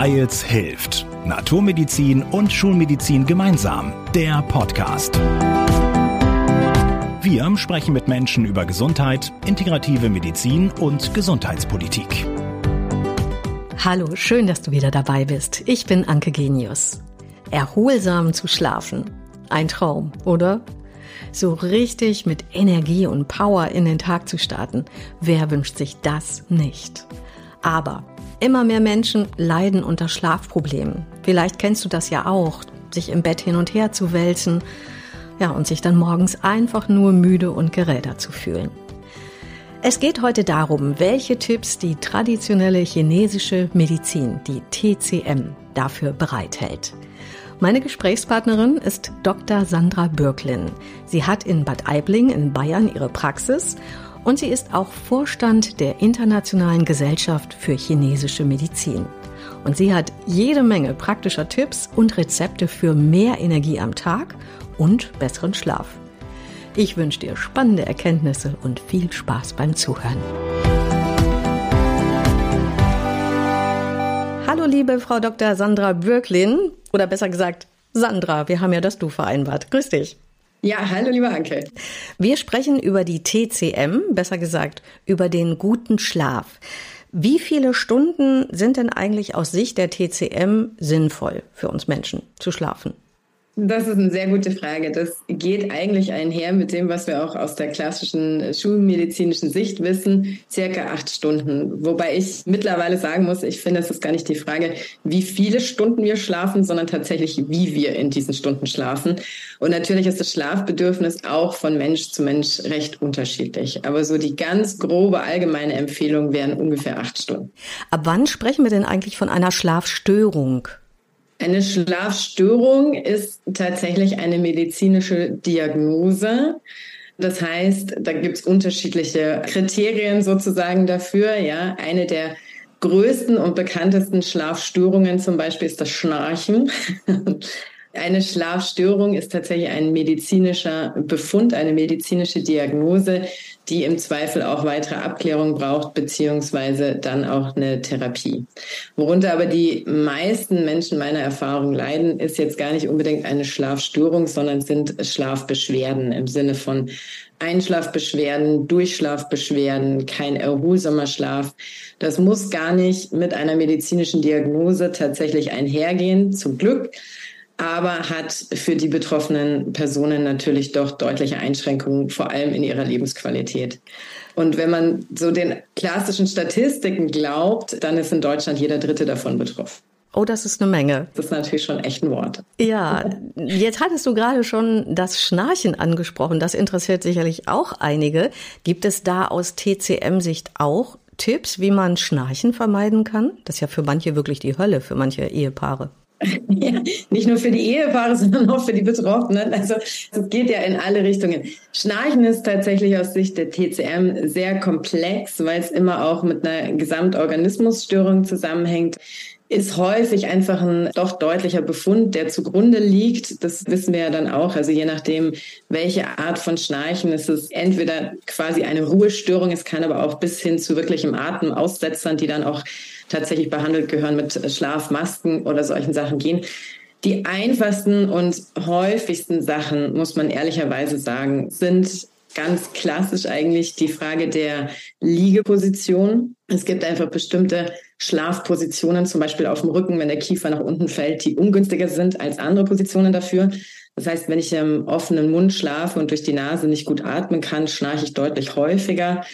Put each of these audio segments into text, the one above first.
Weils hilft. Naturmedizin und Schulmedizin gemeinsam. Der Podcast. Wir sprechen mit Menschen über Gesundheit, integrative Medizin und Gesundheitspolitik. Hallo, schön, dass du wieder dabei bist. Ich bin Anke Genius. Erholsam zu schlafen. Ein Traum, oder? So richtig mit Energie und Power in den Tag zu starten. Wer wünscht sich das nicht? Aber immer mehr Menschen leiden unter Schlafproblemen. Vielleicht kennst du das ja auch, sich im Bett hin und her zu wälzen, ja, und sich dann morgens einfach nur müde und gerädert zu fühlen. Es geht heute darum, welche Tipps die traditionelle chinesische Medizin, die TCM, dafür bereithält. Meine Gesprächspartnerin ist Dr. Sandra Bürklin. Sie hat in Bad Aibling in Bayern ihre Praxis und sie ist auch Vorstand der Internationalen Gesellschaft für chinesische Medizin. Und sie hat jede Menge praktischer Tipps und Rezepte für mehr Energie am Tag und besseren Schlaf. Ich wünsche dir spannende Erkenntnisse und viel Spaß beim Zuhören. Hallo liebe Frau Dr. Sandra Bürklin oder besser gesagt Sandra, wir haben ja das Du vereinbart. Grüß dich. Ja, hallo lieber Anke. Wir sprechen über die TCM, besser gesagt über den guten Schlaf. Wie viele Stunden sind denn eigentlich aus Sicht der TCM sinnvoll für uns Menschen zu schlafen? Das ist eine sehr gute Frage. Das geht eigentlich einher mit dem, was wir auch aus der klassischen schulmedizinischen Sicht wissen, circa acht Stunden. Wobei ich mittlerweile sagen muss, ich finde, es ist gar nicht die Frage, wie viele Stunden wir schlafen, sondern tatsächlich, wie wir in diesen Stunden schlafen. Und natürlich ist das Schlafbedürfnis auch von Mensch zu Mensch recht unterschiedlich. Aber so die ganz grobe allgemeine Empfehlung wären ungefähr acht Stunden. Ab wann sprechen wir denn eigentlich von einer Schlafstörung? Eine Schlafstörung ist tatsächlich eine medizinische Diagnose. Das heißt, da gibt es unterschiedliche Kriterien sozusagen dafür. Ja, eine der größten und bekanntesten Schlafstörungen zum Beispiel ist das Schnarchen. Eine Schlafstörung ist tatsächlich ein medizinischer Befund, eine medizinische Diagnose, die im Zweifel auch weitere Abklärung braucht, beziehungsweise dann auch eine Therapie. Worunter aber die meisten Menschen meiner Erfahrung leiden, ist jetzt gar nicht unbedingt eine Schlafstörung, sondern sind Schlafbeschwerden im Sinne von Einschlafbeschwerden, Durchschlafbeschwerden, kein erholsamer Schlaf. Das muss gar nicht mit einer medizinischen Diagnose tatsächlich einhergehen, zum Glück aber hat für die betroffenen Personen natürlich doch deutliche Einschränkungen, vor allem in ihrer Lebensqualität. Und wenn man so den klassischen Statistiken glaubt, dann ist in Deutschland jeder Dritte davon betroffen. Oh, das ist eine Menge. Das ist natürlich schon echt ein Wort. Ja, jetzt hattest du gerade schon das Schnarchen angesprochen. Das interessiert sicherlich auch einige. Gibt es da aus TCM-Sicht auch Tipps, wie man Schnarchen vermeiden kann? Das ist ja für manche wirklich die Hölle, für manche Ehepaare. Ja, nicht nur für die Ehepaare, sondern auch für die Betroffenen. Also es geht ja in alle Richtungen. Schnarchen ist tatsächlich aus Sicht der TCM sehr komplex, weil es immer auch mit einer Gesamtorganismusstörung zusammenhängt ist häufig einfach ein doch deutlicher Befund, der zugrunde liegt. Das wissen wir ja dann auch. Also je nachdem, welche Art von Schnarchen ist es entweder quasi eine Ruhestörung, es kann aber auch bis hin zu wirklichem Atemaussetzern, die dann auch tatsächlich behandelt gehören mit Schlafmasken oder solchen Sachen gehen. Die einfachsten und häufigsten Sachen, muss man ehrlicherweise sagen, sind ganz klassisch eigentlich die Frage der Liegeposition. Es gibt einfach bestimmte Schlafpositionen, zum Beispiel auf dem Rücken, wenn der Kiefer nach unten fällt, die ungünstiger sind als andere Positionen dafür. Das heißt, wenn ich im offenen Mund schlafe und durch die Nase nicht gut atmen kann, schnarche ich deutlich häufiger.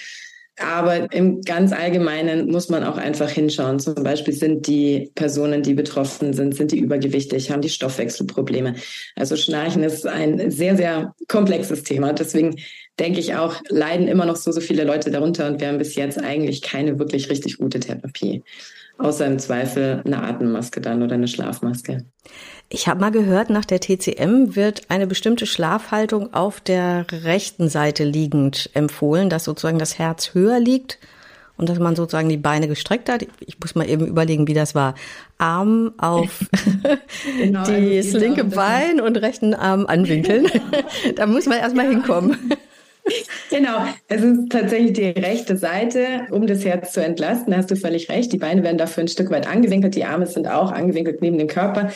Aber im ganz Allgemeinen muss man auch einfach hinschauen. Zum Beispiel sind die Personen, die betroffen sind, sind die übergewichtig, haben die Stoffwechselprobleme. Also Schnarchen ist ein sehr, sehr komplexes Thema. Deswegen denke ich auch, leiden immer noch so, so viele Leute darunter und wir haben bis jetzt eigentlich keine wirklich richtig gute Therapie. Außer im Zweifel eine Atemmaske dann oder eine Schlafmaske. Ich habe mal gehört, nach der TCM wird eine bestimmte Schlafhaltung auf der rechten Seite liegend empfohlen, dass sozusagen das Herz höher liegt und dass man sozusagen die Beine gestreckt hat. Ich muss mal eben überlegen, wie das war. Arm auf genau, also das linke Bein und rechten Arm anwinkeln. da muss man erstmal ja. hinkommen. Genau, es ist tatsächlich die rechte Seite, um das Herz zu entlasten. Da hast du völlig recht. Die Beine werden dafür ein Stück weit angewinkelt, die Arme sind auch angewinkelt neben dem Körper.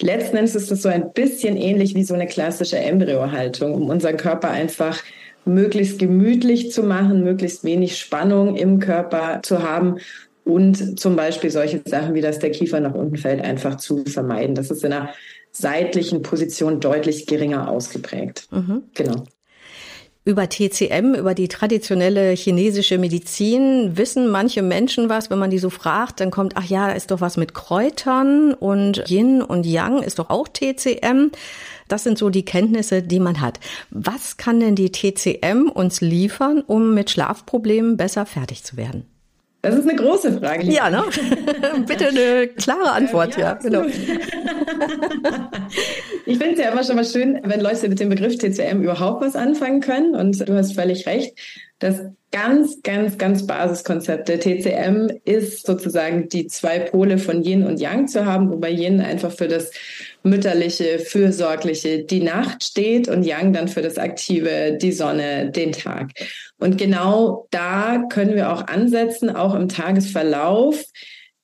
Letzten Endes ist es so ein bisschen ähnlich wie so eine klassische Embryohaltung, um unseren Körper einfach möglichst gemütlich zu machen, möglichst wenig Spannung im Körper zu haben und zum Beispiel solche Sachen wie, dass der Kiefer nach unten fällt, einfach zu vermeiden. Das ist in einer seitlichen Position deutlich geringer ausgeprägt. Mhm. Genau. Über TCM, über die traditionelle chinesische Medizin wissen manche Menschen was, wenn man die so fragt, dann kommt, ach ja, ist doch was mit Kräutern und Yin und Yang ist doch auch TCM. Das sind so die Kenntnisse, die man hat. Was kann denn die TCM uns liefern, um mit Schlafproblemen besser fertig zu werden? Das ist eine große Frage. Ja, ne? Bitte eine klare Antwort, ja, ja genau. ich finde es ja immer schon mal schön, wenn Leute mit dem Begriff TCM überhaupt was anfangen können. Und du hast völlig recht. Das ganz, ganz, ganz Basiskonzept der TCM ist sozusagen die zwei Pole von Yin und Yang zu haben, wobei Yin einfach für das mütterliche, fürsorgliche, die Nacht steht und Yang dann für das aktive, die Sonne, den Tag. Und genau da können wir auch ansetzen, auch im Tagesverlauf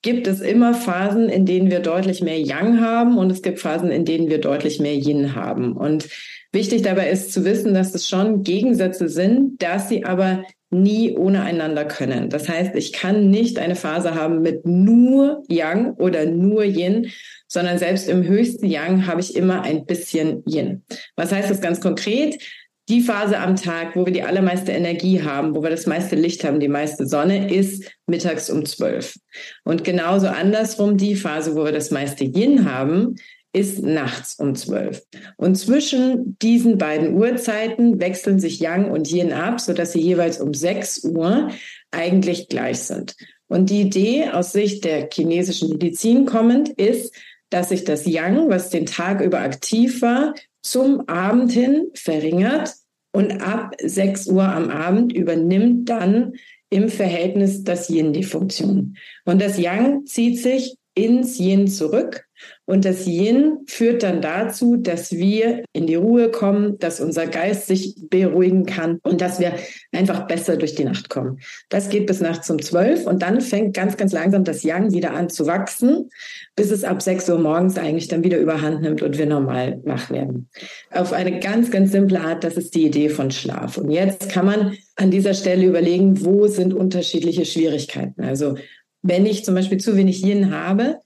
gibt es immer Phasen, in denen wir deutlich mehr Yang haben und es gibt Phasen, in denen wir deutlich mehr Yin haben. Und wichtig dabei ist zu wissen, dass es schon Gegensätze sind, dass sie aber nie ohne einander können. Das heißt, ich kann nicht eine Phase haben mit nur Yang oder nur Yin, sondern selbst im höchsten Yang habe ich immer ein bisschen Yin. Was heißt das ganz konkret? Die Phase am Tag, wo wir die allermeiste Energie haben, wo wir das meiste Licht haben, die meiste Sonne, ist mittags um zwölf. Und genauso andersrum, die Phase, wo wir das meiste Yin haben, ist nachts um zwölf. Und zwischen diesen beiden Uhrzeiten wechseln sich Yang und Yin ab, sodass sie jeweils um sechs Uhr eigentlich gleich sind. Und die Idee aus Sicht der chinesischen Medizin kommend ist, dass sich das Yang, was den Tag über aktiv war, zum Abend hin verringert und ab 6 Uhr am Abend übernimmt dann im Verhältnis das Yin die Funktion. Und das Yang zieht sich ins Yin zurück und das Yin führt dann dazu, dass wir in die Ruhe kommen, dass unser Geist sich beruhigen kann und dass wir einfach besser durch die Nacht kommen. Das geht bis nachts um zwölf und dann fängt ganz, ganz langsam das Yang wieder an zu wachsen, bis es ab sechs Uhr morgens eigentlich dann wieder überhand nimmt und wir normal wach werden. Auf eine ganz, ganz simple Art, das ist die Idee von Schlaf. Und jetzt kann man an dieser Stelle überlegen, wo sind unterschiedliche Schwierigkeiten. Also wenn ich zum Beispiel zu wenig Yin habe,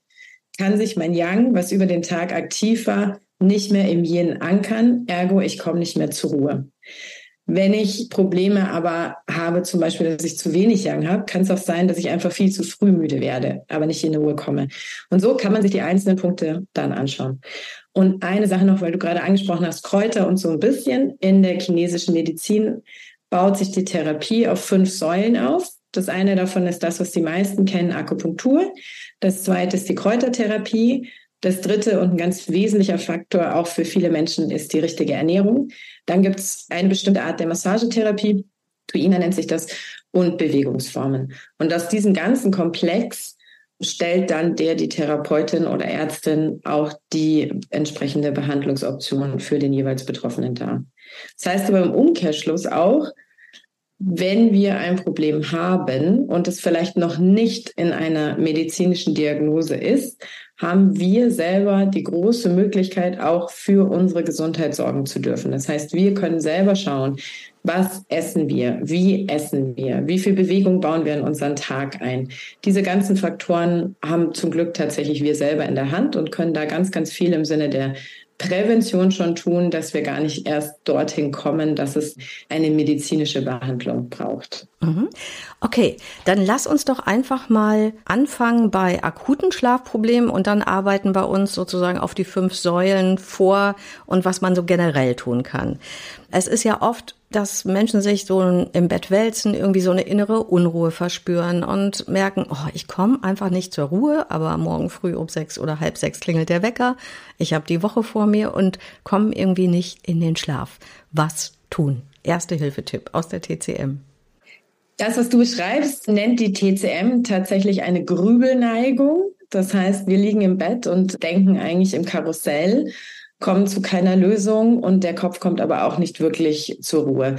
kann sich mein Yang, was über den Tag aktiv war, nicht mehr im Yin ankern, ergo ich komme nicht mehr zur Ruhe. Wenn ich Probleme aber habe, zum Beispiel, dass ich zu wenig Yang habe, kann es auch sein, dass ich einfach viel zu früh müde werde, aber nicht in Ruhe komme. Und so kann man sich die einzelnen Punkte dann anschauen. Und eine Sache noch, weil du gerade angesprochen hast, Kräuter und so ein bisschen. In der chinesischen Medizin baut sich die Therapie auf fünf Säulen auf. Das eine davon ist das, was die meisten kennen, Akupunktur. Das zweite ist die Kräutertherapie. Das dritte und ein ganz wesentlicher Faktor auch für viele Menschen ist die richtige Ernährung. Dann gibt es eine bestimmte Art der Massagetherapie, Tuina nennt sich das, und Bewegungsformen. Und aus diesem ganzen Komplex stellt dann der, die Therapeutin oder Ärztin auch die entsprechende Behandlungsoption für den jeweils Betroffenen dar. Das heißt aber im Umkehrschluss auch, wenn wir ein Problem haben und es vielleicht noch nicht in einer medizinischen Diagnose ist, haben wir selber die große Möglichkeit, auch für unsere Gesundheit sorgen zu dürfen. Das heißt, wir können selber schauen, was essen wir, wie essen wir, wie viel Bewegung bauen wir in unseren Tag ein. Diese ganzen Faktoren haben zum Glück tatsächlich wir selber in der Hand und können da ganz, ganz viel im Sinne der Prävention schon tun, dass wir gar nicht erst dorthin kommen, dass es eine medizinische Behandlung braucht. Mhm. Okay, dann lass uns doch einfach mal anfangen bei akuten Schlafproblemen und dann arbeiten wir uns sozusagen auf die fünf Säulen vor und was man so generell tun kann. Es ist ja oft dass Menschen sich so im Bett wälzen, irgendwie so eine innere Unruhe verspüren und merken, oh, ich komme einfach nicht zur Ruhe, aber morgen früh um sechs oder halb sechs klingelt der Wecker, ich habe die Woche vor mir und komme irgendwie nicht in den Schlaf. Was tun? Erste Hilfetipp aus der TCM. Das, was du beschreibst, nennt die TCM tatsächlich eine Grübelneigung. Das heißt, wir liegen im Bett und denken eigentlich im Karussell kommen zu keiner Lösung und der Kopf kommt aber auch nicht wirklich zur Ruhe.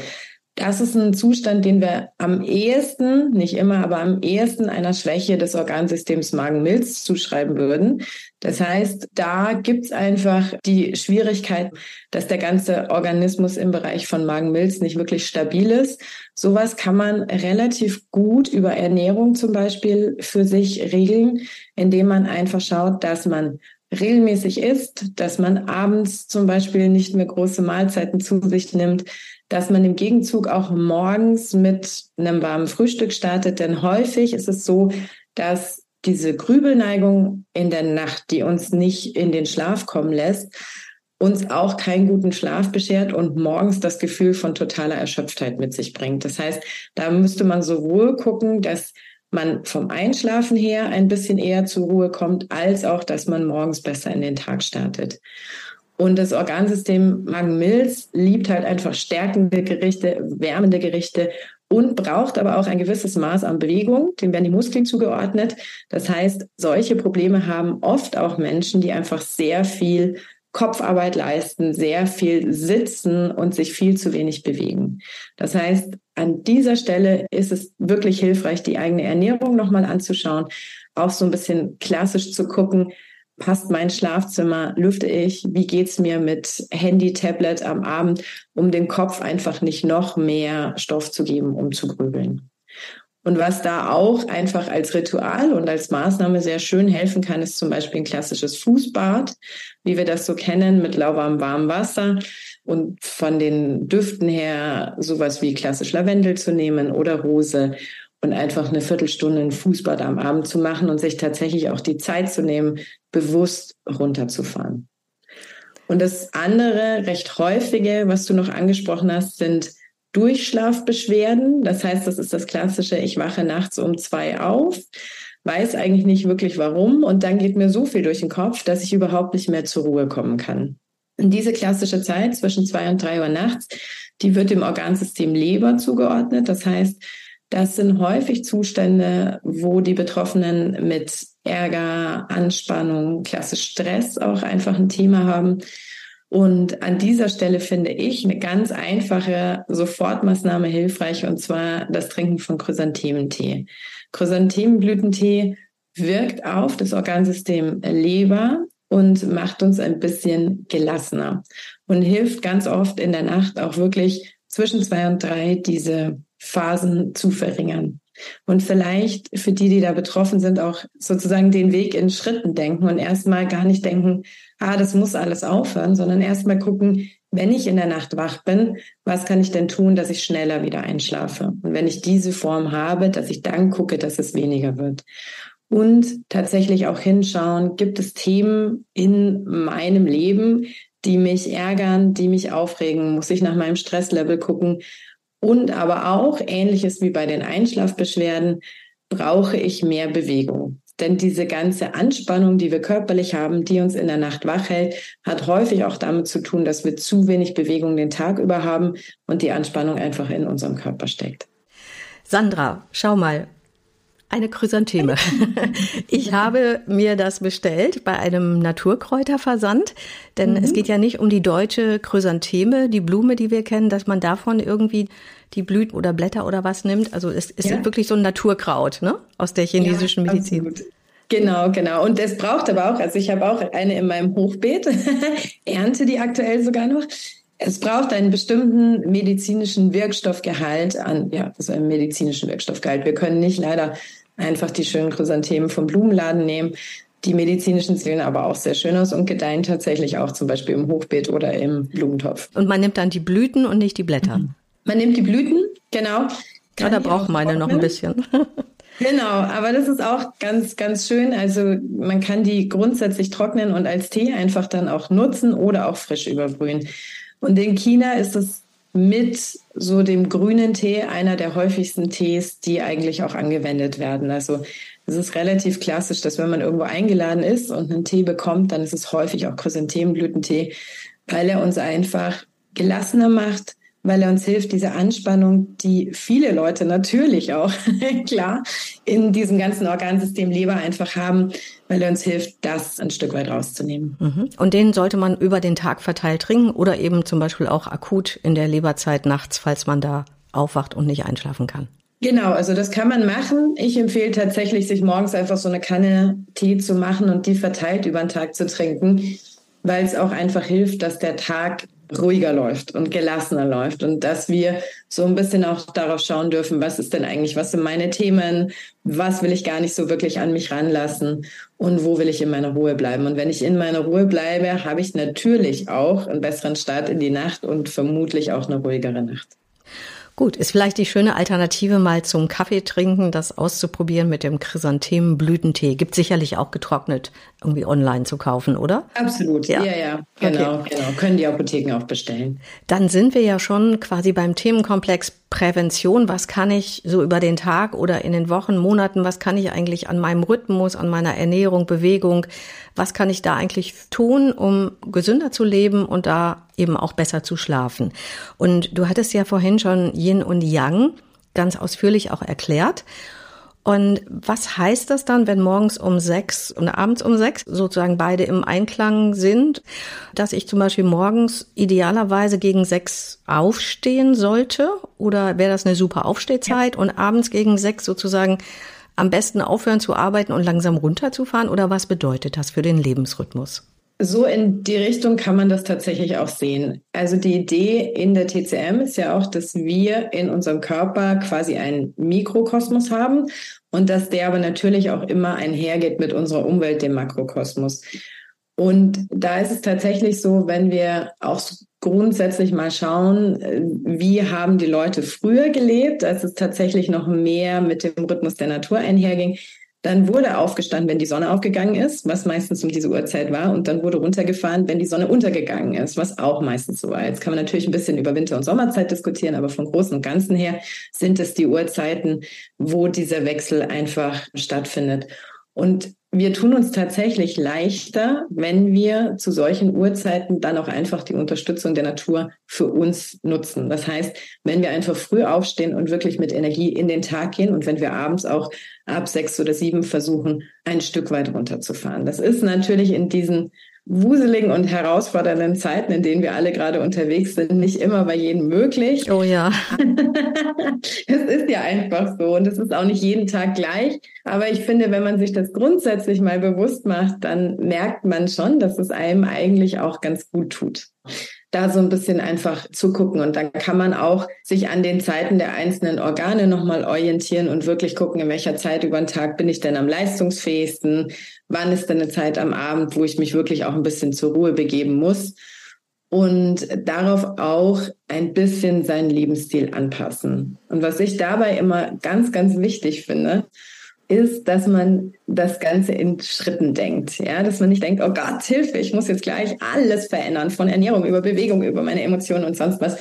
Das ist ein Zustand, den wir am ehesten, nicht immer, aber am ehesten einer Schwäche des Organsystems Magen-Milz zuschreiben würden. Das heißt, da gibt's einfach die Schwierigkeit, dass der ganze Organismus im Bereich von Magen-Milz nicht wirklich stabil ist. Sowas kann man relativ gut über Ernährung zum Beispiel für sich regeln, indem man einfach schaut, dass man regelmäßig isst, dass man abends zum Beispiel nicht mehr große Mahlzeiten zu sich nimmt, dass man im Gegenzug auch morgens mit einem warmen Frühstück startet. Denn häufig ist es so, dass diese Grübelneigung in der Nacht, die uns nicht in den Schlaf kommen lässt, uns auch keinen guten Schlaf beschert und morgens das Gefühl von totaler Erschöpftheit mit sich bringt. Das heißt, da müsste man sowohl gucken, dass man vom Einschlafen her ein bisschen eher zur Ruhe kommt, als auch, dass man morgens besser in den Tag startet. Und das Organsystem Magen-Milz liebt halt einfach stärkende Gerichte, wärmende Gerichte und braucht aber auch ein gewisses Maß an Bewegung. Dem werden die Muskeln zugeordnet. Das heißt, solche Probleme haben oft auch Menschen, die einfach sehr viel Kopfarbeit leisten, sehr viel sitzen und sich viel zu wenig bewegen. Das heißt, an dieser Stelle ist es wirklich hilfreich, die eigene Ernährung nochmal anzuschauen, auch so ein bisschen klassisch zu gucken, passt mein Schlafzimmer, lüfte ich, wie geht's mir mit Handy, Tablet am Abend, um dem Kopf einfach nicht noch mehr Stoff zu geben, um zu grübeln. Und was da auch einfach als Ritual und als Maßnahme sehr schön helfen kann, ist zum Beispiel ein klassisches Fußbad, wie wir das so kennen, mit lauwarmem warmem Wasser und von den Düften her sowas wie klassisch Lavendel zu nehmen oder Rose und einfach eine Viertelstunde ein Fußbad am Abend zu machen und sich tatsächlich auch die Zeit zu nehmen, bewusst runterzufahren. Und das andere, recht häufige, was du noch angesprochen hast, sind Durchschlafbeschwerden. Das heißt, das ist das klassische, ich wache nachts um zwei auf, weiß eigentlich nicht wirklich warum und dann geht mir so viel durch den Kopf, dass ich überhaupt nicht mehr zur Ruhe kommen kann. Und diese klassische Zeit zwischen zwei und drei Uhr nachts, die wird dem Organsystem Leber zugeordnet. Das heißt, das sind häufig Zustände, wo die Betroffenen mit Ärger, Anspannung, klassisch Stress auch einfach ein Thema haben und an dieser Stelle finde ich eine ganz einfache Sofortmaßnahme hilfreich, und zwar das Trinken von Chrysanthementee. Chrysanthemenblütentee wirkt auf das Organsystem Leber und macht uns ein bisschen gelassener und hilft ganz oft in der Nacht auch wirklich zwischen zwei und drei diese Phasen zu verringern. Und vielleicht für die, die da betroffen sind, auch sozusagen den Weg in Schritten denken und erstmal gar nicht denken, ah, das muss alles aufhören, sondern erstmal gucken, wenn ich in der Nacht wach bin, was kann ich denn tun, dass ich schneller wieder einschlafe? Und wenn ich diese Form habe, dass ich dann gucke, dass es weniger wird. Und tatsächlich auch hinschauen, gibt es Themen in meinem Leben, die mich ärgern, die mich aufregen? Muss ich nach meinem Stresslevel gucken? Und aber auch, ähnliches wie bei den Einschlafbeschwerden, brauche ich mehr Bewegung. Denn diese ganze Anspannung, die wir körperlich haben, die uns in der Nacht wach hält, hat häufig auch damit zu tun, dass wir zu wenig Bewegung den Tag über haben und die Anspannung einfach in unserem Körper steckt. Sandra, schau mal, eine Chrysantheme. Ich habe mir das bestellt bei einem Naturkräuterversand, denn mhm. es geht ja nicht um die deutsche Chrysantheme, die Blume, die wir kennen, dass man davon irgendwie die Blüten oder Blätter oder was nimmt. Also es ist ja. wirklich so ein Naturkraut, ne? Aus der chinesischen ja, Medizin. Absolut. Genau, genau. Und es braucht aber auch, also ich habe auch eine in meinem Hochbeet, ernte die aktuell sogar noch. Es braucht einen bestimmten medizinischen Wirkstoffgehalt an, ja, also einen medizinischen Wirkstoffgehalt. Wir können nicht leider einfach die schönen Chrysanthemen vom Blumenladen nehmen. Die medizinischen sehen aber auch sehr schön aus und gedeihen tatsächlich auch zum Beispiel im Hochbeet oder im Blumentopf. Und man nimmt dann die Blüten und nicht die Blätter. Mhm. Man nimmt die Blüten, genau. Ja, da braucht meine noch ein bisschen. Genau, aber das ist auch ganz, ganz schön. Also man kann die grundsätzlich trocknen und als Tee einfach dann auch nutzen oder auch frisch überbrühen. Und in China ist es mit so dem grünen Tee einer der häufigsten Tees, die eigentlich auch angewendet werden. Also es ist relativ klassisch, dass wenn man irgendwo eingeladen ist und einen Tee bekommt, dann ist es häufig auch Chrysanthemenblütentee, weil er uns einfach gelassener macht, weil er uns hilft, diese Anspannung, die viele Leute natürlich auch, klar, in diesem ganzen Organsystem Leber einfach haben, weil er uns hilft, das ein Stück weit rauszunehmen. Mhm. Und den sollte man über den Tag verteilt trinken oder eben zum Beispiel auch akut in der Leberzeit nachts, falls man da aufwacht und nicht einschlafen kann. Genau, also das kann man machen. Ich empfehle tatsächlich, sich morgens einfach so eine Kanne Tee zu machen und die verteilt über den Tag zu trinken, weil es auch einfach hilft, dass der Tag ruhiger läuft und gelassener läuft und dass wir so ein bisschen auch darauf schauen dürfen, was ist denn eigentlich, was sind meine Themen, was will ich gar nicht so wirklich an mich ranlassen und wo will ich in meiner Ruhe bleiben. Und wenn ich in meiner Ruhe bleibe, habe ich natürlich auch einen besseren Start in die Nacht und vermutlich auch eine ruhigere Nacht. Gut, ist vielleicht die schöne Alternative, mal zum Kaffee trinken, das auszuprobieren mit dem Chrysanthemenblütentee. Gibt sicherlich auch getrocknet irgendwie online zu kaufen, oder? Absolut, ja, ja, ja. genau, okay. genau. Können die Apotheken auch bestellen. Dann sind wir ja schon quasi beim Themenkomplex Prävention. Was kann ich so über den Tag oder in den Wochen, Monaten, was kann ich eigentlich an meinem Rhythmus, an meiner Ernährung, Bewegung, was kann ich da eigentlich tun, um gesünder zu leben und da eben auch besser zu schlafen? Und du hattest ja vorhin schon Yin und Yang ganz ausführlich auch erklärt. Und was heißt das dann, wenn morgens um sechs und abends um sechs sozusagen beide im Einklang sind, dass ich zum Beispiel morgens idealerweise gegen sechs aufstehen sollte? Oder wäre das eine super Aufstehzeit ja. und abends gegen sechs sozusagen am besten aufhören zu arbeiten und langsam runterzufahren? Oder was bedeutet das für den Lebensrhythmus? So in die Richtung kann man das tatsächlich auch sehen. Also die Idee in der TCM ist ja auch, dass wir in unserem Körper quasi einen Mikrokosmos haben und dass der aber natürlich auch immer einhergeht mit unserer Umwelt, dem Makrokosmos. Und da ist es tatsächlich so, wenn wir auch grundsätzlich mal schauen, wie haben die Leute früher gelebt, als es tatsächlich noch mehr mit dem Rhythmus der Natur einherging. Dann wurde aufgestanden, wenn die Sonne aufgegangen ist, was meistens um diese Uhrzeit war, und dann wurde runtergefahren, wenn die Sonne untergegangen ist, was auch meistens so war. Jetzt kann man natürlich ein bisschen über Winter- und Sommerzeit diskutieren, aber vom Großen und Ganzen her sind es die Uhrzeiten, wo dieser Wechsel einfach stattfindet. Und wir tun uns tatsächlich leichter, wenn wir zu solchen Uhrzeiten dann auch einfach die Unterstützung der Natur für uns nutzen. Das heißt, wenn wir einfach früh aufstehen und wirklich mit Energie in den Tag gehen und wenn wir abends auch ab sechs oder sieben versuchen, ein Stück weit runterzufahren. Das ist natürlich in diesen wuseligen und herausfordernden Zeiten, in denen wir alle gerade unterwegs sind, nicht immer bei jedem möglich. Oh ja. es ist ja einfach so und es ist auch nicht jeden Tag gleich. Aber ich finde, wenn man sich das grundsätzlich mal bewusst macht, dann merkt man schon, dass es einem eigentlich auch ganz gut tut da so ein bisschen einfach zu gucken. Und dann kann man auch sich an den Zeiten der einzelnen Organe nochmal orientieren und wirklich gucken, in welcher Zeit über den Tag bin ich denn am leistungsfähigsten? Wann ist denn eine Zeit am Abend, wo ich mich wirklich auch ein bisschen zur Ruhe begeben muss? Und darauf auch ein bisschen seinen Lebensstil anpassen. Und was ich dabei immer ganz, ganz wichtig finde, ist, dass man das Ganze in Schritten denkt. Ja, dass man nicht denkt, oh Gott, Hilfe, ich muss jetzt gleich alles verändern, von Ernährung über Bewegung, über meine Emotionen und sonst was,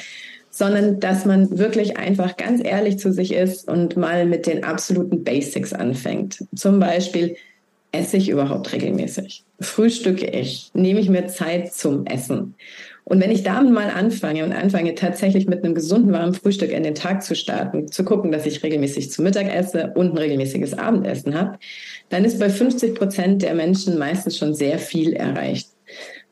sondern dass man wirklich einfach ganz ehrlich zu sich ist und mal mit den absoluten Basics anfängt. Zum Beispiel, esse ich überhaupt regelmäßig? Frühstücke ich? Nehme ich mir Zeit zum Essen? Und wenn ich damit mal anfange und anfange tatsächlich mit einem gesunden, warmen Frühstück in den Tag zu starten, zu gucken, dass ich regelmäßig zu Mittag esse und ein regelmäßiges Abendessen habe, dann ist bei 50 Prozent der Menschen meistens schon sehr viel erreicht.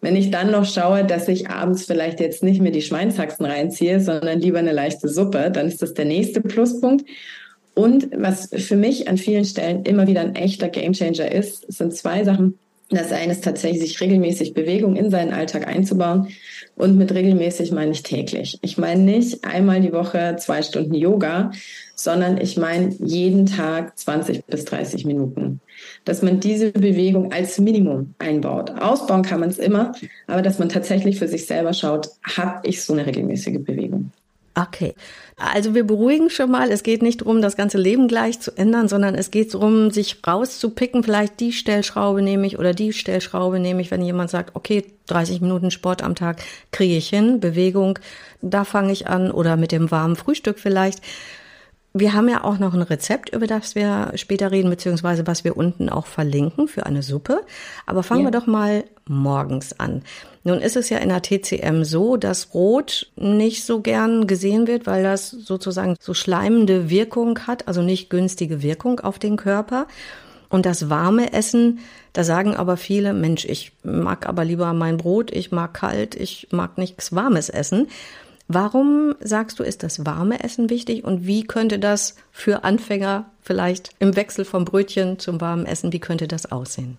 Wenn ich dann noch schaue, dass ich abends vielleicht jetzt nicht mehr die Schweinshaxen reinziehe, sondern lieber eine leichte Suppe, dann ist das der nächste Pluspunkt. Und was für mich an vielen Stellen immer wieder ein echter Gamechanger ist, sind zwei Sachen. Das eine ist tatsächlich, sich regelmäßig Bewegung in seinen Alltag einzubauen. Und mit regelmäßig meine ich täglich. Ich meine nicht einmal die Woche zwei Stunden Yoga, sondern ich meine jeden Tag 20 bis 30 Minuten. Dass man diese Bewegung als Minimum einbaut. Ausbauen kann man es immer, aber dass man tatsächlich für sich selber schaut, habe ich so eine regelmäßige Bewegung. Okay. Also wir beruhigen schon mal. Es geht nicht darum, das ganze Leben gleich zu ändern, sondern es geht darum, sich rauszupicken. Vielleicht die Stellschraube nehme ich oder die Stellschraube nehme ich, wenn jemand sagt, okay, 30 Minuten Sport am Tag kriege ich hin, Bewegung, da fange ich an oder mit dem warmen Frühstück vielleicht. Wir haben ja auch noch ein Rezept, über das wir später reden, beziehungsweise was wir unten auch verlinken für eine Suppe. Aber fangen ja. wir doch mal morgens an. Nun ist es ja in der TCM so, dass Rot nicht so gern gesehen wird, weil das sozusagen so schleimende Wirkung hat, also nicht günstige Wirkung auf den Körper. Und das warme Essen, da sagen aber viele, Mensch, ich mag aber lieber mein Brot, ich mag kalt, ich mag nichts Warmes essen. Warum sagst du, ist das warme Essen wichtig und wie könnte das für Anfänger vielleicht im Wechsel vom Brötchen zum warmen Essen, wie könnte das aussehen?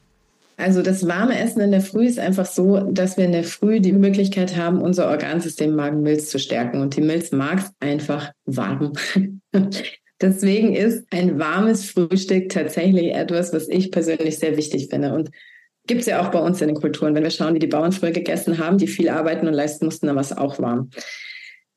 Also das warme Essen in der Früh ist einfach so, dass wir in der Früh die Möglichkeit haben, unser Organsystem Magen-Milz zu stärken. Und die Milz mag es einfach warm. Deswegen ist ein warmes Frühstück tatsächlich etwas, was ich persönlich sehr wichtig finde. Und gibt es ja auch bei uns in den Kulturen. Wenn wir schauen, wie die Bauern früher gegessen haben, die viel arbeiten und leisten mussten, dann war es auch warm.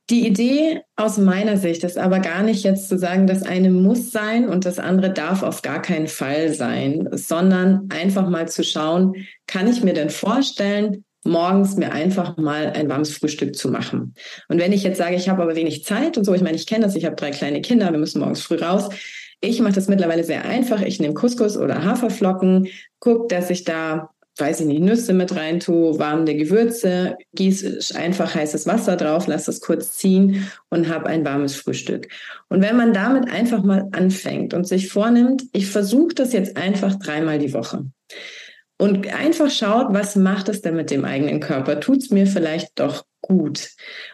Die Idee aus meiner Sicht ist aber gar nicht jetzt zu sagen, das eine muss sein und das andere darf auf gar keinen Fall sein, sondern einfach mal zu schauen, kann ich mir denn vorstellen, morgens mir einfach mal ein warmes Frühstück zu machen. Und wenn ich jetzt sage, ich habe aber wenig Zeit und so, ich meine, ich kenne das, ich habe drei kleine Kinder, wir müssen morgens früh raus. Ich mache das mittlerweile sehr einfach. Ich nehme Couscous oder Haferflocken, gucke, dass ich da weiß ich nicht, Nüsse mit rein tue, warme Gewürze, gieße einfach heißes Wasser drauf, lasse es kurz ziehen und habe ein warmes Frühstück. Und wenn man damit einfach mal anfängt und sich vornimmt, ich versuche das jetzt einfach dreimal die Woche und einfach schaut, was macht es denn mit dem eigenen Körper? Tut es mir vielleicht doch gut?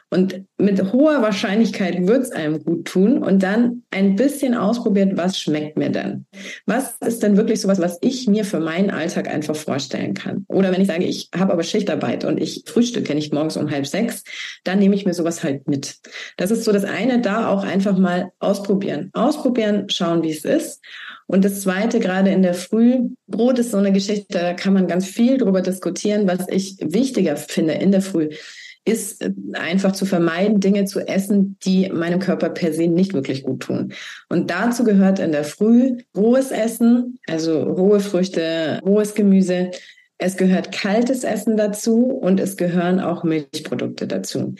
Und mit hoher Wahrscheinlichkeit wird es einem gut tun und dann ein bisschen ausprobiert, was schmeckt mir denn? Was ist denn wirklich sowas, was ich mir für meinen Alltag einfach vorstellen kann? Oder wenn ich sage, ich habe aber Schichtarbeit und ich frühstücke nicht morgens um halb sechs, dann nehme ich mir sowas halt mit. Das ist so das eine, da auch einfach mal ausprobieren. Ausprobieren, schauen, wie es ist. Und das Zweite, gerade in der Früh, Brot ist so eine Geschichte, da kann man ganz viel drüber diskutieren, was ich wichtiger finde in der Früh ist äh, einfach zu vermeiden, Dinge zu essen, die meinem Körper per se nicht wirklich gut tun. Und dazu gehört in der Früh rohes Essen, also rohe Früchte, rohes Gemüse. Es gehört kaltes Essen dazu und es gehören auch Milchprodukte dazu.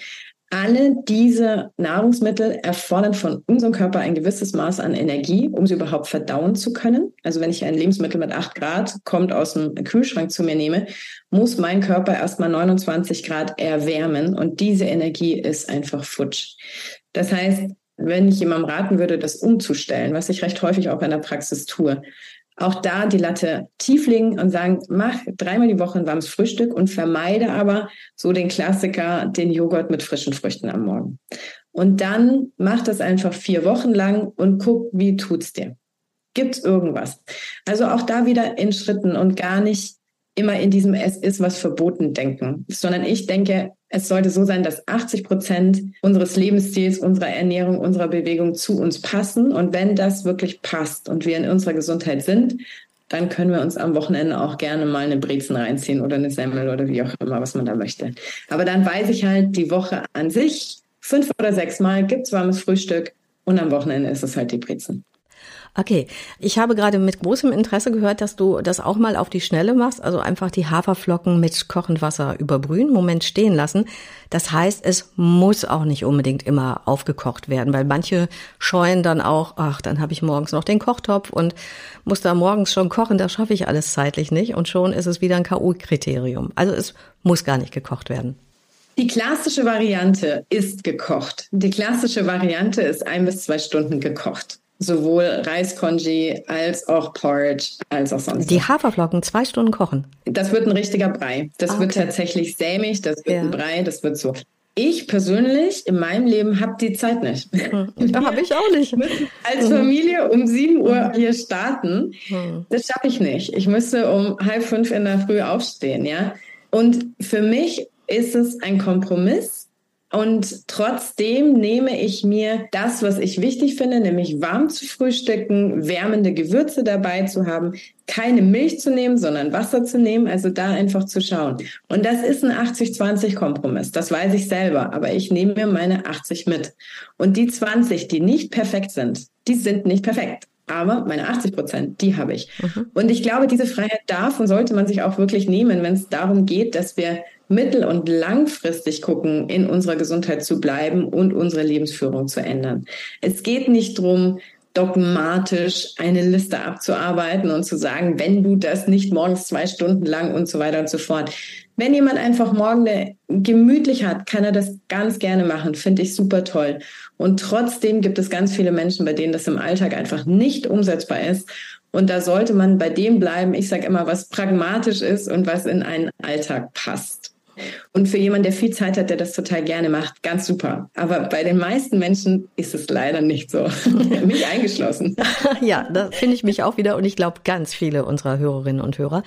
Alle diese Nahrungsmittel erfordern von unserem Körper ein gewisses Maß an Energie, um sie überhaupt verdauen zu können. Also wenn ich ein Lebensmittel mit 8 Grad kommt aus dem Kühlschrank zu mir nehme, muss mein Körper erstmal 29 Grad erwärmen und diese Energie ist einfach futsch. Das heißt, wenn ich jemandem raten würde, das umzustellen, was ich recht häufig auch in der Praxis tue, auch da die Latte tief legen und sagen, mach dreimal die Woche ein warmes Frühstück und vermeide aber so den Klassiker, den Joghurt mit frischen Früchten am Morgen. Und dann mach das einfach vier Wochen lang und guck, wie tut's dir. Gibt's irgendwas? Also auch da wieder in Schritten und gar nicht immer in diesem Es ist was verboten denken, sondern ich denke, es sollte so sein, dass 80 Prozent unseres Lebensstils, unserer Ernährung, unserer Bewegung zu uns passen. Und wenn das wirklich passt und wir in unserer Gesundheit sind, dann können wir uns am Wochenende auch gerne mal eine Brezen reinziehen oder eine Semmel oder wie auch immer, was man da möchte. Aber dann weiß ich halt, die Woche an sich, fünf oder sechs Mal gibt's warmes Frühstück und am Wochenende ist es halt die Brezen. Okay, ich habe gerade mit großem Interesse gehört, dass du das auch mal auf die Schnelle machst, also einfach die Haferflocken mit kochendem Wasser überbrühen, Moment stehen lassen. Das heißt, es muss auch nicht unbedingt immer aufgekocht werden, weil manche scheuen dann auch, ach, dann habe ich morgens noch den Kochtopf und muss da morgens schon kochen, das schaffe ich alles zeitlich nicht und schon ist es wieder ein KO-Kriterium. Also es muss gar nicht gekocht werden. Die klassische Variante ist gekocht. Die klassische Variante ist ein bis zwei Stunden gekocht sowohl Reiskonji als auch Porridge als auch sonst. Die Haferflocken zwei Stunden kochen. Das wird ein richtiger Brei. Das okay. wird tatsächlich sämig, das wird ja. ein Brei, das wird so. Ich persönlich in meinem Leben habe die Zeit nicht. Hm. Da habe ich auch nicht. Als Familie um 7 Uhr hier starten, hm. das schaffe ich nicht. Ich müsste um halb fünf in der Früh aufstehen, ja. Und für mich ist es ein Kompromiss und trotzdem nehme ich mir das, was ich wichtig finde, nämlich warm zu frühstücken, wärmende Gewürze dabei zu haben, keine Milch zu nehmen, sondern Wasser zu nehmen, also da einfach zu schauen. Und das ist ein 80-20-Kompromiss, das weiß ich selber, aber ich nehme mir meine 80 mit. Und die 20, die nicht perfekt sind, die sind nicht perfekt. Aber meine 80 Prozent, die habe ich. Mhm. Und ich glaube, diese Freiheit darf und sollte man sich auch wirklich nehmen, wenn es darum geht, dass wir mittel- und langfristig gucken, in unserer Gesundheit zu bleiben und unsere Lebensführung zu ändern. Es geht nicht drum, dogmatisch eine Liste abzuarbeiten und zu sagen, wenn du das nicht morgens zwei Stunden lang und so weiter und so fort. Wenn jemand einfach morgen gemütlich hat, kann er das ganz gerne machen, finde ich super toll. Und trotzdem gibt es ganz viele Menschen, bei denen das im Alltag einfach nicht umsetzbar ist. Und da sollte man bei dem bleiben, ich sage immer, was pragmatisch ist und was in einen Alltag passt. Und für jemanden, der viel Zeit hat, der das total gerne macht, ganz super. Aber bei den meisten Menschen ist es leider nicht so. mich eingeschlossen. ja, da finde ich mich auch wieder und ich glaube ganz viele unserer Hörerinnen und Hörer.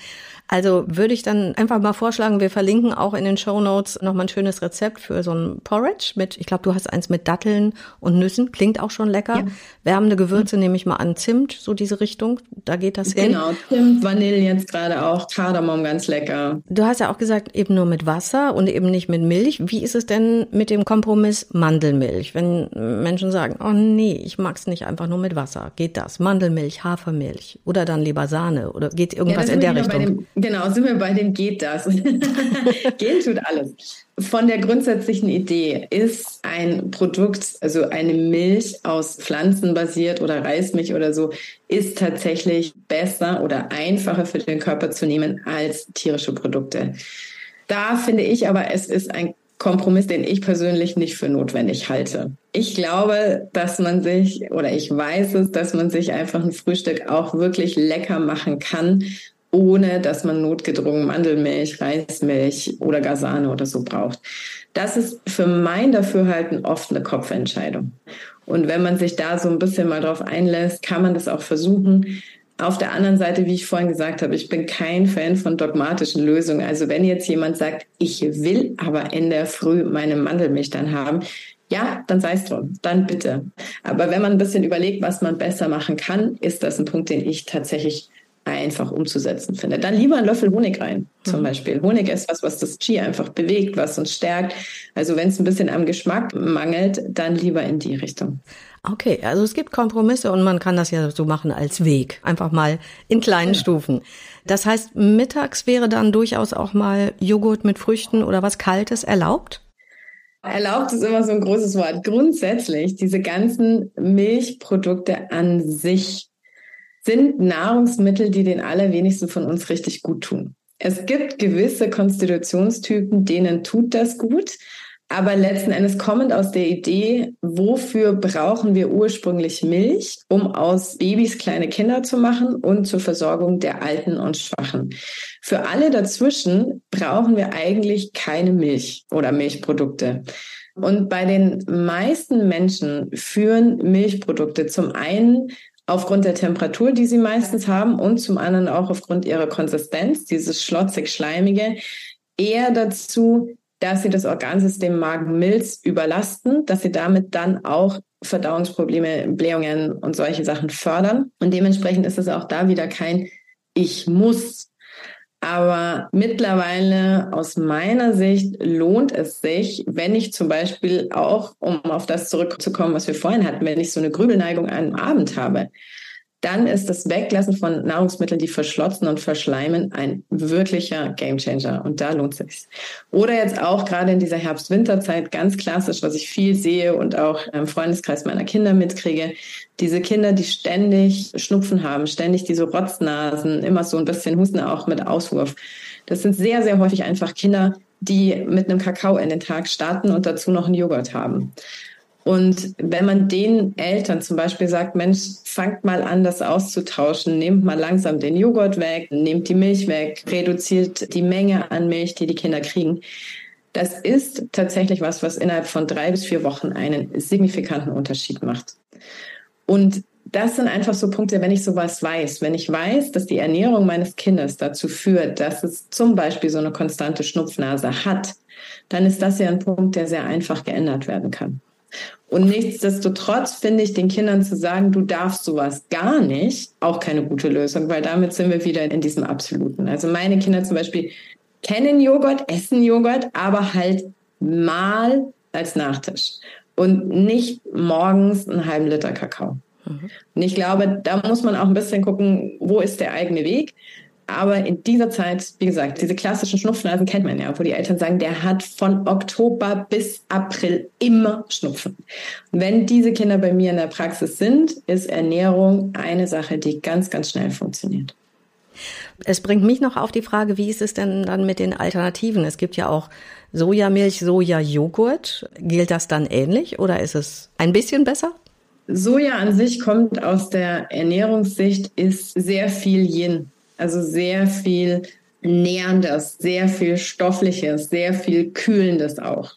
Also würde ich dann einfach mal vorschlagen, wir verlinken auch in den Show Notes nochmal ein schönes Rezept für so ein Porridge mit, ich glaube, du hast eins mit Datteln und Nüssen, klingt auch schon lecker. Ja. Wärmende Gewürze nehme ich mal an, Zimt, so diese Richtung, da geht das hin. Genau, Zimt, Vanille jetzt gerade auch, Kardamom ganz lecker. Du hast ja auch gesagt, eben nur mit Wasser und eben nicht mit Milch. Wie ist es denn mit dem Kompromiss Mandelmilch? Wenn Menschen sagen, oh nee, ich mag's nicht einfach nur mit Wasser, geht das? Mandelmilch, Hafermilch oder dann lieber Sahne oder geht irgendwas ja, in der Richtung? Genau, sind wir bei dem geht das. Gehen tut alles. Von der grundsätzlichen Idee ist ein Produkt, also eine Milch aus Pflanzen basiert oder Reismilch oder so, ist tatsächlich besser oder einfacher für den Körper zu nehmen als tierische Produkte. Da finde ich aber, es ist ein Kompromiss, den ich persönlich nicht für notwendig halte. Ich glaube, dass man sich, oder ich weiß es, dass man sich einfach ein Frühstück auch wirklich lecker machen kann ohne dass man notgedrungen Mandelmilch, Reismilch oder Gasane oder so braucht. Das ist für mein Dafürhalten oft eine Kopfentscheidung. Und wenn man sich da so ein bisschen mal drauf einlässt, kann man das auch versuchen. Auf der anderen Seite, wie ich vorhin gesagt habe, ich bin kein Fan von dogmatischen Lösungen. Also wenn jetzt jemand sagt, ich will aber in der Früh meine Mandelmilch dann haben, ja, dann sei es drum, dann bitte. Aber wenn man ein bisschen überlegt, was man besser machen kann, ist das ein Punkt, den ich tatsächlich einfach umzusetzen finde. Dann lieber einen Löffel Honig rein, zum mhm. Beispiel. Honig ist was, was das Qi einfach bewegt, was uns stärkt. Also wenn es ein bisschen am Geschmack mangelt, dann lieber in die Richtung. Okay, also es gibt Kompromisse und man kann das ja so machen als Weg. Einfach mal in kleinen ja. Stufen. Das heißt, mittags wäre dann durchaus auch mal Joghurt mit Früchten oder was Kaltes erlaubt? Erlaubt ist immer so ein großes Wort. Grundsätzlich, diese ganzen Milchprodukte an sich sind Nahrungsmittel, die den allerwenigsten von uns richtig gut tun. Es gibt gewisse Konstitutionstypen, denen tut das gut. Aber letzten Endes kommend aus der Idee, wofür brauchen wir ursprünglich Milch, um aus Babys kleine Kinder zu machen und zur Versorgung der Alten und Schwachen. Für alle dazwischen brauchen wir eigentlich keine Milch oder Milchprodukte. Und bei den meisten Menschen führen Milchprodukte zum einen aufgrund der Temperatur, die sie meistens haben und zum anderen auch aufgrund ihrer Konsistenz, dieses schlotzig-schleimige, eher dazu, dass sie das Organsystem Magen-Milz überlasten, dass sie damit dann auch Verdauungsprobleme, Blähungen und solche Sachen fördern. Und dementsprechend ist es auch da wieder kein Ich muss aber mittlerweile aus meiner Sicht lohnt es sich, wenn ich zum Beispiel auch, um auf das zurückzukommen, was wir vorhin hatten, wenn ich so eine Grübelneigung am Abend habe, dann ist das Weglassen von Nahrungsmitteln, die verschlotzen und verschleimen, ein wirklicher Gamechanger. Und da lohnt es sich. Oder jetzt auch gerade in dieser Herbst-Winterzeit ganz klassisch, was ich viel sehe und auch im Freundeskreis meiner Kinder mitkriege. Diese Kinder, die ständig Schnupfen haben, ständig diese Rotznasen, immer so ein bisschen Husten auch mit Auswurf. Das sind sehr, sehr häufig einfach Kinder, die mit einem Kakao in den Tag starten und dazu noch einen Joghurt haben. Und wenn man den Eltern zum Beispiel sagt, Mensch, fangt mal an, das auszutauschen, nehmt mal langsam den Joghurt weg, nehmt die Milch weg, reduziert die Menge an Milch, die die Kinder kriegen. Das ist tatsächlich was, was innerhalb von drei bis vier Wochen einen signifikanten Unterschied macht. Und das sind einfach so Punkte, wenn ich sowas weiß. Wenn ich weiß, dass die Ernährung meines Kindes dazu führt, dass es zum Beispiel so eine konstante Schnupfnase hat, dann ist das ja ein Punkt, der sehr einfach geändert werden kann. Und nichtsdestotrotz finde ich den Kindern zu sagen, du darfst sowas gar nicht, auch keine gute Lösung, weil damit sind wir wieder in diesem Absoluten. Also meine Kinder zum Beispiel kennen Joghurt, essen Joghurt, aber halt mal als Nachtisch und nicht morgens einen halben Liter Kakao. Mhm. Und ich glaube, da muss man auch ein bisschen gucken, wo ist der eigene Weg. Aber in dieser Zeit, wie gesagt, diese klassischen Schnupfnasen kennt man ja, wo die Eltern sagen, der hat von Oktober bis April immer Schnupfen. Wenn diese Kinder bei mir in der Praxis sind, ist Ernährung eine Sache, die ganz, ganz schnell funktioniert. Es bringt mich noch auf die Frage, wie ist es denn dann mit den Alternativen? Es gibt ja auch Sojamilch, Sojajoghurt. Gilt das dann ähnlich oder ist es ein bisschen besser? Soja an sich kommt aus der Ernährungssicht, ist sehr viel Yin. Also sehr viel Näherndes, sehr viel Stoffliches, sehr viel Kühlendes auch.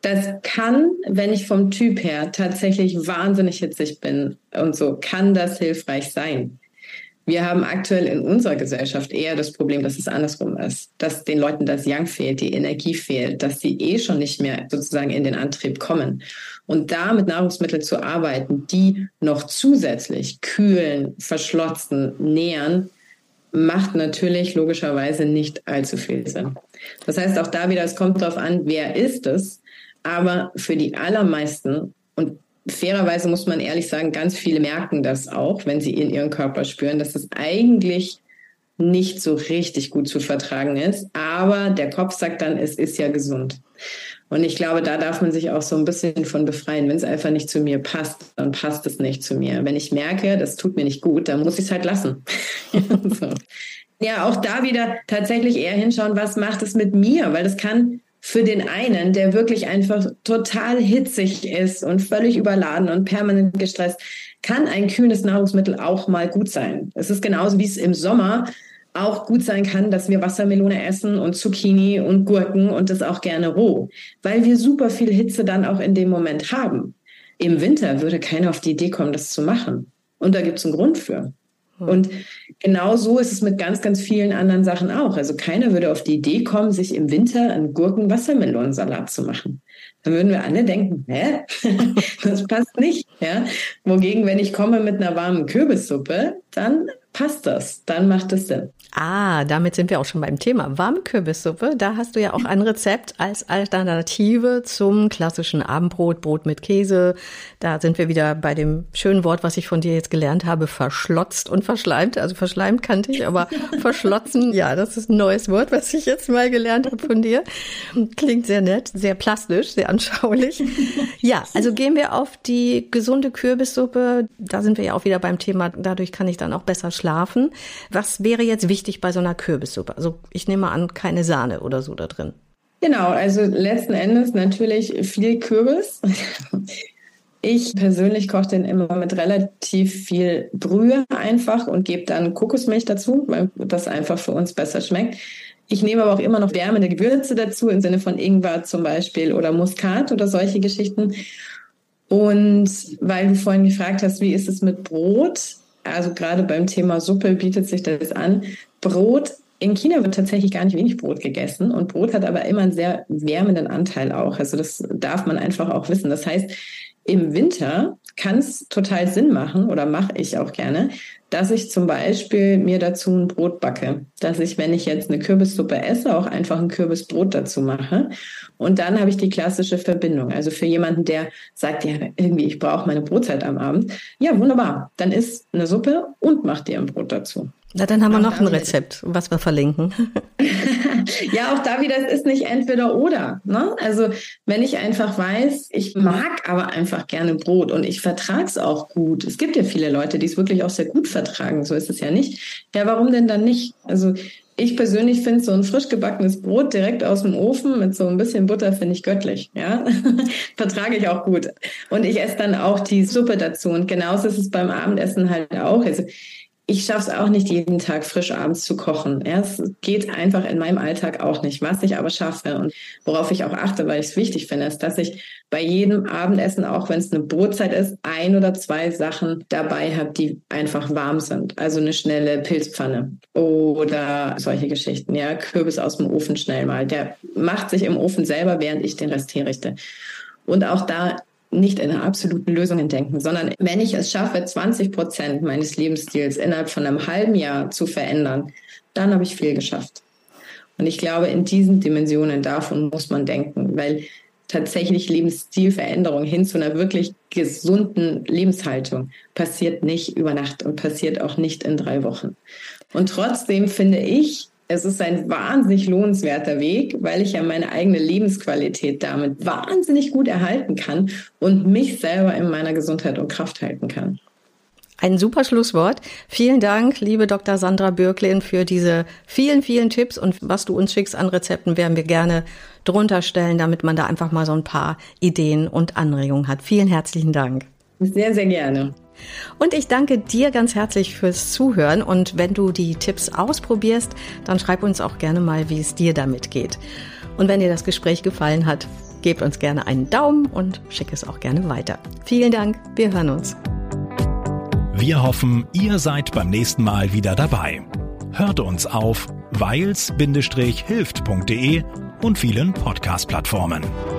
Das kann, wenn ich vom Typ her tatsächlich wahnsinnig hitzig bin und so, kann das hilfreich sein. Wir haben aktuell in unserer Gesellschaft eher das Problem, dass es andersrum ist, dass den Leuten das Yang fehlt, die Energie fehlt, dass sie eh schon nicht mehr sozusagen in den Antrieb kommen. Und da mit Nahrungsmitteln zu arbeiten, die noch zusätzlich kühlen, verschlotzen, nähern, macht natürlich logischerweise nicht allzu viel Sinn. Das heißt auch da wieder, es kommt darauf an, wer ist es. Aber für die allermeisten, und fairerweise muss man ehrlich sagen, ganz viele merken das auch, wenn sie in ihren Körper spüren, dass es eigentlich nicht so richtig gut zu vertragen ist. Aber der Kopf sagt dann, es ist ja gesund. Und ich glaube, da darf man sich auch so ein bisschen von befreien. Wenn es einfach nicht zu mir passt, dann passt es nicht zu mir. Wenn ich merke, das tut mir nicht gut, dann muss ich es halt lassen. so. Ja, auch da wieder tatsächlich eher hinschauen, was macht es mit mir? Weil das kann für den einen, der wirklich einfach total hitzig ist und völlig überladen und permanent gestresst, kann ein kühles Nahrungsmittel auch mal gut sein. Es ist genauso, wie es im Sommer auch gut sein kann, dass wir Wassermelone essen und Zucchini und Gurken und das auch gerne roh, weil wir super viel Hitze dann auch in dem Moment haben. Im Winter würde keiner auf die Idee kommen, das zu machen. Und da gibt es einen Grund für. Hm. Und genau so ist es mit ganz, ganz vielen anderen Sachen auch. Also keiner würde auf die Idee kommen, sich im Winter einen Gurken-Wassermelonensalat zu machen. Dann würden wir alle denken, hä? das passt nicht. Ja? Wogegen, wenn ich komme mit einer warmen Kürbissuppe, dann passt das. Dann macht es Sinn. Ah, damit sind wir auch schon beim Thema. Warme Kürbissuppe, da hast du ja auch ein Rezept als Alternative zum klassischen Abendbrot, Brot mit Käse. Da sind wir wieder bei dem schönen Wort, was ich von dir jetzt gelernt habe, verschlotzt und verschleimt. Also verschleimt kannte ich, aber verschlotzen, ja, das ist ein neues Wort, was ich jetzt mal gelernt habe von dir. Klingt sehr nett, sehr plastisch, sehr anschaulich. Ja, also gehen wir auf die gesunde Kürbissuppe. Da sind wir ja auch wieder beim Thema. Dadurch kann ich dann auch besser schlafen. Was wäre jetzt wichtig? bei so einer Kürbissuppe? Also ich nehme an, keine Sahne oder so da drin. Genau, also letzten Endes natürlich viel Kürbis. Ich persönlich koche den immer mit relativ viel Brühe einfach und gebe dann Kokosmilch dazu, weil das einfach für uns besser schmeckt. Ich nehme aber auch immer noch wärmende Gewürze dazu, im Sinne von Ingwer zum Beispiel oder Muskat oder solche Geschichten. Und weil du vorhin gefragt hast, wie ist es mit Brot? Also gerade beim Thema Suppe bietet sich das an. Brot in China wird tatsächlich gar nicht wenig Brot gegessen und Brot hat aber immer einen sehr wärmenden Anteil auch. Also das darf man einfach auch wissen. Das heißt, im Winter kann es total Sinn machen oder mache ich auch gerne, dass ich zum Beispiel mir dazu ein Brot backe. Dass ich, wenn ich jetzt eine Kürbissuppe esse, auch einfach ein Kürbisbrot dazu mache. Und dann habe ich die klassische Verbindung. Also für jemanden, der sagt, ja, irgendwie, ich brauche meine Brotzeit am Abend. Ja, wunderbar. Dann isst eine Suppe und mach dir ein Brot dazu. Na, dann haben wir noch ein Rezept, was wir verlinken. ja, auch da wieder, es ist nicht entweder oder. Ne? Also wenn ich einfach weiß, ich mag aber einfach gerne Brot und ich vertrage es auch gut. Es gibt ja viele Leute, die es wirklich auch sehr gut vertragen. So ist es ja nicht. Ja, warum denn dann nicht? Also ich persönlich finde so ein frisch gebackenes Brot direkt aus dem Ofen mit so ein bisschen Butter finde ich göttlich. Ja, vertrage ich auch gut. Und ich esse dann auch die Suppe dazu. Und genauso ist es beim Abendessen halt auch. Also ich schaffe es auch nicht, jeden Tag frisch abends zu kochen. Ja, es geht einfach in meinem Alltag auch nicht. Was ich aber schaffe und worauf ich auch achte, weil ich es wichtig finde, ist, dass ich bei jedem Abendessen, auch wenn es eine Brotzeit ist, ein oder zwei Sachen dabei habe, die einfach warm sind. Also eine schnelle Pilzpfanne oder solche Geschichten. Ja, Kürbis aus dem Ofen schnell mal. Der macht sich im Ofen selber, während ich den Rest herrichte. Und auch da nicht in absoluten Lösungen denken, sondern wenn ich es schaffe, 20 Prozent meines Lebensstils innerhalb von einem halben Jahr zu verändern, dann habe ich viel geschafft. Und ich glaube, in diesen Dimensionen davon muss man denken, weil tatsächlich Lebensstilveränderung hin zu einer wirklich gesunden Lebenshaltung passiert nicht über Nacht und passiert auch nicht in drei Wochen. Und trotzdem finde ich, es ist ein wahnsinnig lohnenswerter Weg, weil ich ja meine eigene Lebensqualität damit wahnsinnig gut erhalten kann und mich selber in meiner Gesundheit und Kraft halten kann. Ein super Schlusswort. Vielen Dank, liebe Dr. Sandra Bürklin, für diese vielen, vielen Tipps und was du uns schickst an Rezepten, werden wir gerne drunter stellen, damit man da einfach mal so ein paar Ideen und Anregungen hat. Vielen herzlichen Dank. Sehr, sehr gerne. Und ich danke dir ganz herzlich fürs Zuhören. Und wenn du die Tipps ausprobierst, dann schreib uns auch gerne mal, wie es dir damit geht. Und wenn dir das Gespräch gefallen hat, gebt uns gerne einen Daumen und schick es auch gerne weiter. Vielen Dank. Wir hören uns. Wir hoffen, ihr seid beim nächsten Mal wieder dabei. Hört uns auf weils-hilft.de und vielen Podcast-Plattformen.